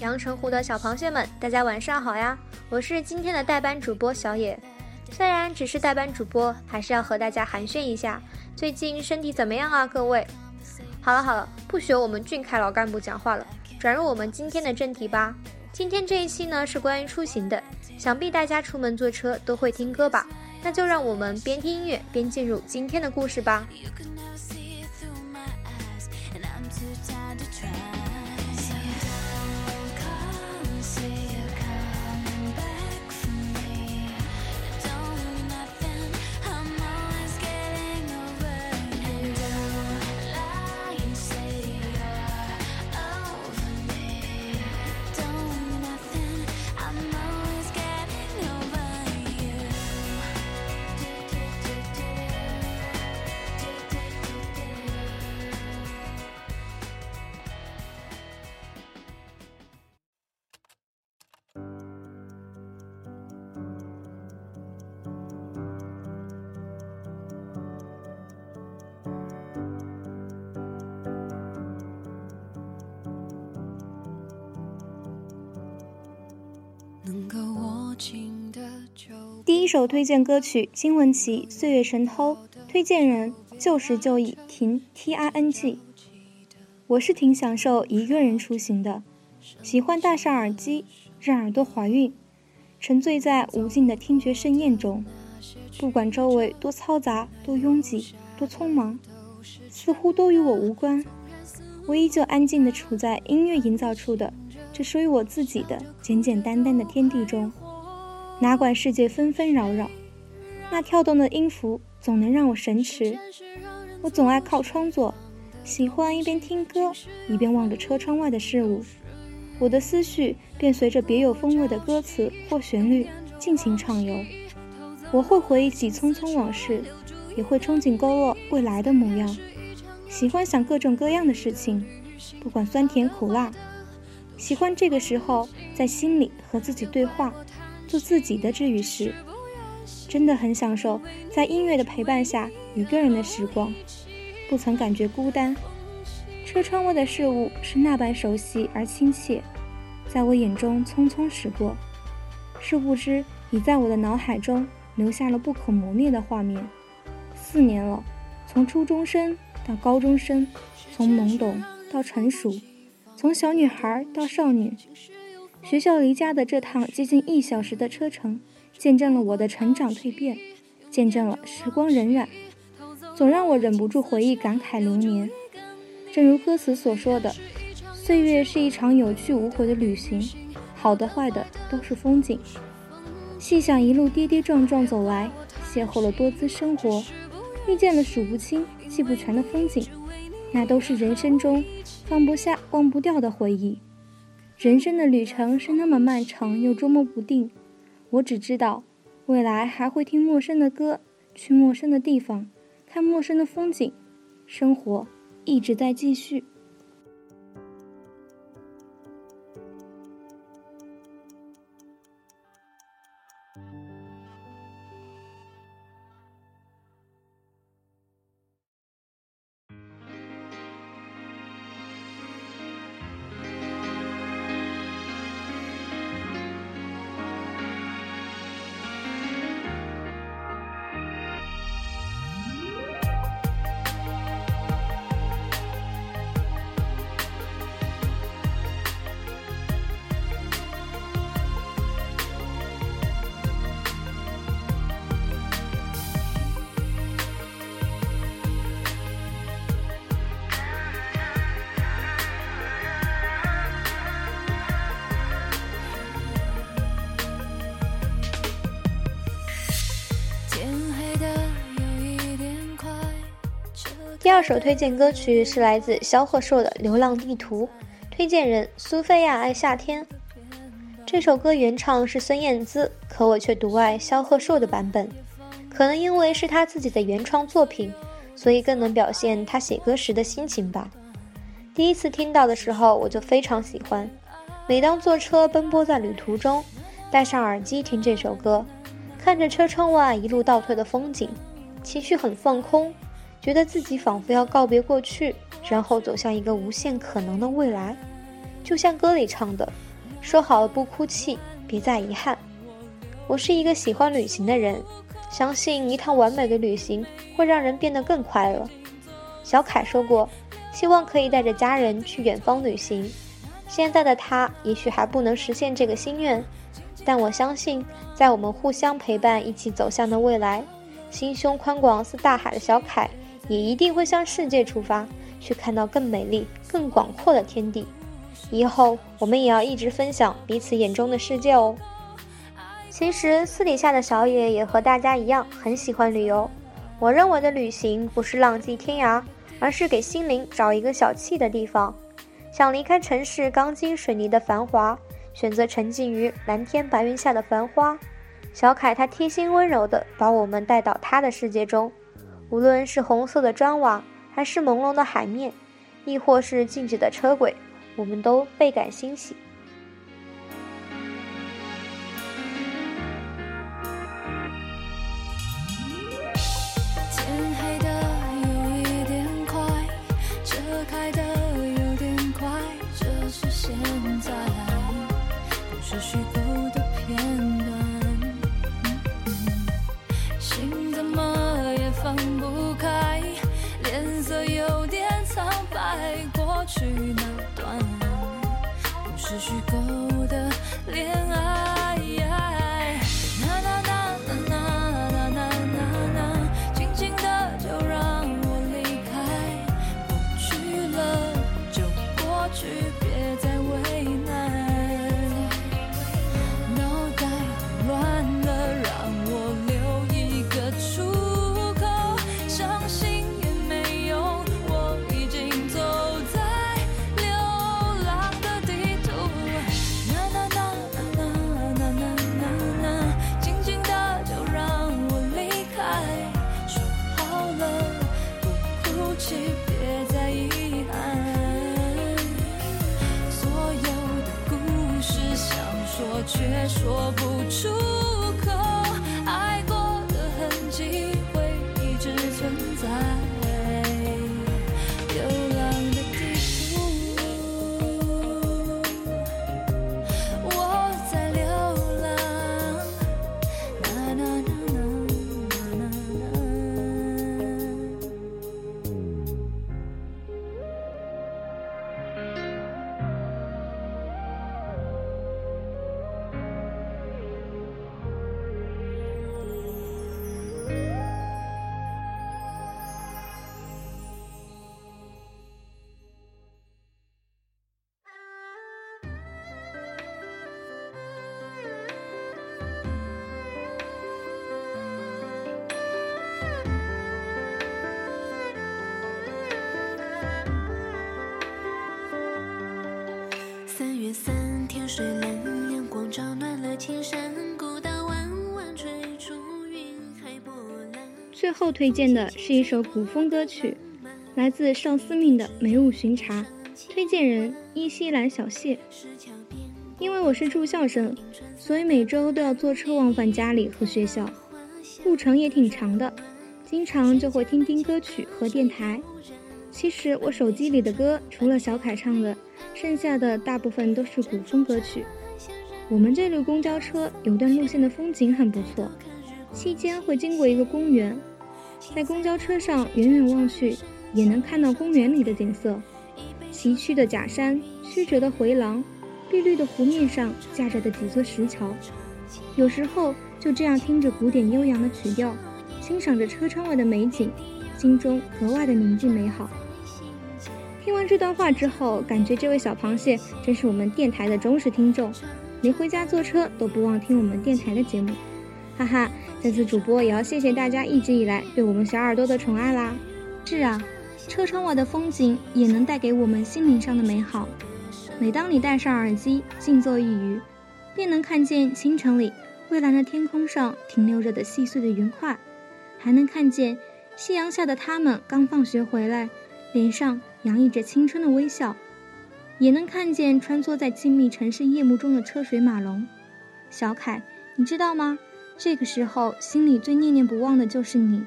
阳澄湖的小螃蟹们，大家晚上好呀！我是今天的代班主播小野。虽然只是代班主播，还是要和大家寒暄一下，最近身体怎么样啊，各位？好了好了，不学我们俊凯老干部讲话了，转入我们今天的正题吧。今天这一期呢是关于出行的，想必大家出门坐车都会听歌吧？那就让我们边听音乐边进入今天的故事吧。第一首推荐歌曲《金玟岐岁月神偷》，推荐人旧时就已停 T R N G。我是挺享受一个人出行的，喜欢戴上耳机，让耳朵怀孕，沉醉在无尽的听觉盛宴中。不管周围多嘈杂、多拥挤、多匆忙，似乎都与我无关。我依旧安静地处在音乐营造出的这属于我自己的简简单单的天地中。哪管世界纷纷扰扰，那跳动的音符总能让我神驰。我总爱靠窗坐，喜欢一边听歌一边望着车窗外的事物，我的思绪便随着别有风味的歌词或旋律尽情畅游。我会回忆起匆匆往事，也会憧憬勾勒未来的模样。喜欢想各种各样的事情，不管酸甜苦辣。喜欢这个时候在心里和自己对话。做自己的治愈师，真的很享受在音乐的陪伴下一个人的时光，不曾感觉孤单。车窗外的事物是那般熟悉而亲切，在我眼中匆匆驶过，殊不知已在我的脑海中留下了不可磨灭的画面。四年了，从初中生到高中生，从懵懂到成熟，从小女孩到少女。学校离家的这趟接近一小时的车程，见证了我的成长蜕变，见证了时光荏苒，总让我忍不住回忆感慨流年。正如歌词所说的，岁月是一场有去无回的旅行，好的坏的都是风景。细想一路跌跌撞撞走来，邂逅了多姿生活，遇见了数不清记不全的风景，那都是人生中放不下、忘不掉的回忆。人生的旅程是那么漫长又捉摸不定，我只知道，未来还会听陌生的歌，去陌生的地方，看陌生的风景，生活一直在继续。二首推荐歌曲是来自萧贺硕的《流浪地图》，推荐人苏菲亚爱夏天。这首歌原唱是孙燕姿，可我却独爱萧贺硕的版本。可能因为是他自己的原创作品，所以更能表现他写歌时的心情吧。第一次听到的时候，我就非常喜欢。每当坐车奔波在旅途中，戴上耳机听这首歌，看着车窗外一路倒退的风景，情绪很放空，觉得自己仿佛要告别过去，然后走向一个无限可能的未来。就像歌里唱的：“说好了不哭泣，别再遗憾。”我是一个喜欢旅行的人。相信一趟完美的旅行会让人变得更快乐。小凯说过，希望可以带着家人去远方旅行。现在的他也许还不能实现这个心愿，但我相信，在我们互相陪伴、一起走向的未来，心胸宽广似大海的小凯也一定会向世界出发，去看到更美丽、更广阔的天地。以后我们也要一直分享彼此眼中的世界哦。其实私底下的小野也和大家一样很喜欢旅游。我认为的旅行不是浪迹天涯，而是给心灵找一个小憩的地方。想离开城市钢筋水泥的繁华，选择沉浸于蓝天白云下的繁花。小凯他贴心温柔地把我们带到他的世界中，无论是红色的砖瓦，还是朦胧的海面，亦或是静止的车轨，我们都倍感欣喜。去那段不是虚构的恋爱。最后推荐的是一首古风歌曲，来自邵思命的《梅雾巡查》，推荐人伊西兰小谢。因为我是住校生，所以每周都要坐车往返家里和学校，路程也挺长的，经常就会听听歌曲和电台。其实我手机里的歌除了小凯唱的，剩下的大部分都是古风歌曲。我们这路公交车有段路线的风景很不错。期间会经过一个公园，在公交车上远远望去，也能看到公园里的景色：崎岖的假山、曲折的回廊、碧绿的湖面上架着的几座石桥。有时候就这样听着古典悠扬的曲调，欣赏着车窗外的美景，心中格外的宁静美好。听完这段话之后，感觉这位小螃蟹真是我们电台的忠实听众，连回家坐车都不忘听我们电台的节目，哈哈。这次主播也要谢谢大家一直以来对我们小耳朵的宠爱啦！是啊，车窗外的风景也能带给我们心灵上的美好。每当你戴上耳机，静坐一隅，便能看见清晨里蔚蓝的天空上停留着的细碎的云块，还能看见夕阳下的他们刚放学回来，脸上洋溢着青春的微笑，也能看见穿梭在静谧城市夜幕中的车水马龙。小凯，你知道吗？这个时候，心里最念念不忘的就是你。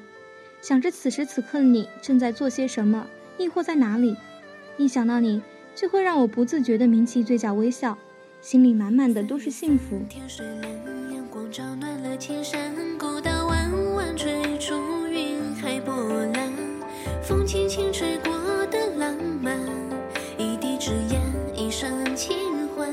想着此时此刻的你正在做些什么，亦或在哪里，一想到你，就会让我不自觉地抿起嘴角微笑，心里满满的都是幸福。天水阳光照暖了青山，古道弯弯吹出云海波澜风轻轻吹过的浪漫，一滴纸烟，一声轻唤，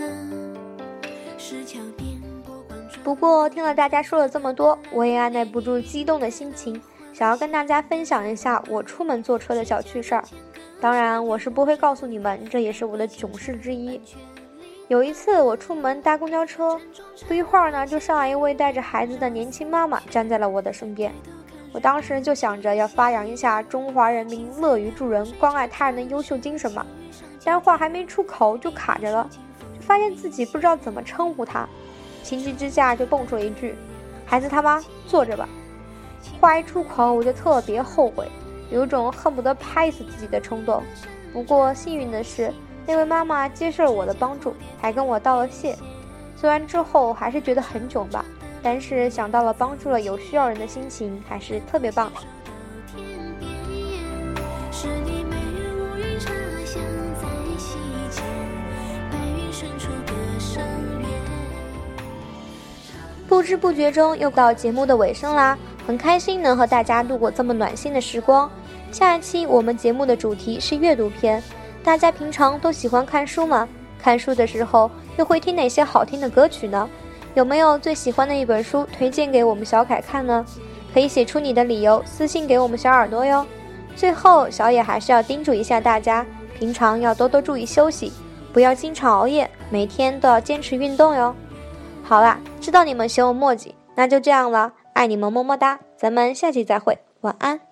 石桥边过关不过听了大家说了这么多，我也按耐不住激动的心情。想要跟大家分享一下我出门坐车的小趣事儿，当然我是不会告诉你们，这也是我的囧事之一。有一次我出门搭公交车，不一会儿呢，就上来一位带着孩子的年轻妈妈站在了我的身边。我当时就想着要发扬一下中华人民乐于助人、关爱他人的优秀精神嘛，但话还没出口就卡着了，就发现自己不知道怎么称呼他，情急之下就蹦出了一句：“孩子他妈，坐着吧。”话一出口，我就特别后悔，有种恨不得拍死自己的冲动。不过幸运的是，那位妈妈接受了我的帮助，还跟我道了谢。虽然之后还是觉得很囧吧，但是想到了帮助了有需要人的心情，还是特别棒。不知不觉中又到节目的尾声啦。很开心能和大家度过这么暖心的时光。下一期我们节目的主题是阅读篇，大家平常都喜欢看书吗？看书的时候又会听哪些好听的歌曲呢？有没有最喜欢的一本书推荐给我们小凯看呢？可以写出你的理由，私信给我们小耳朵哟。最后，小野还是要叮嘱一下大家，平常要多多注意休息，不要经常熬夜，每天都要坚持运动哟。好啦，知道你们嫌我墨迹，那就这样了。爱你们，么么哒！咱们下期再会，晚安。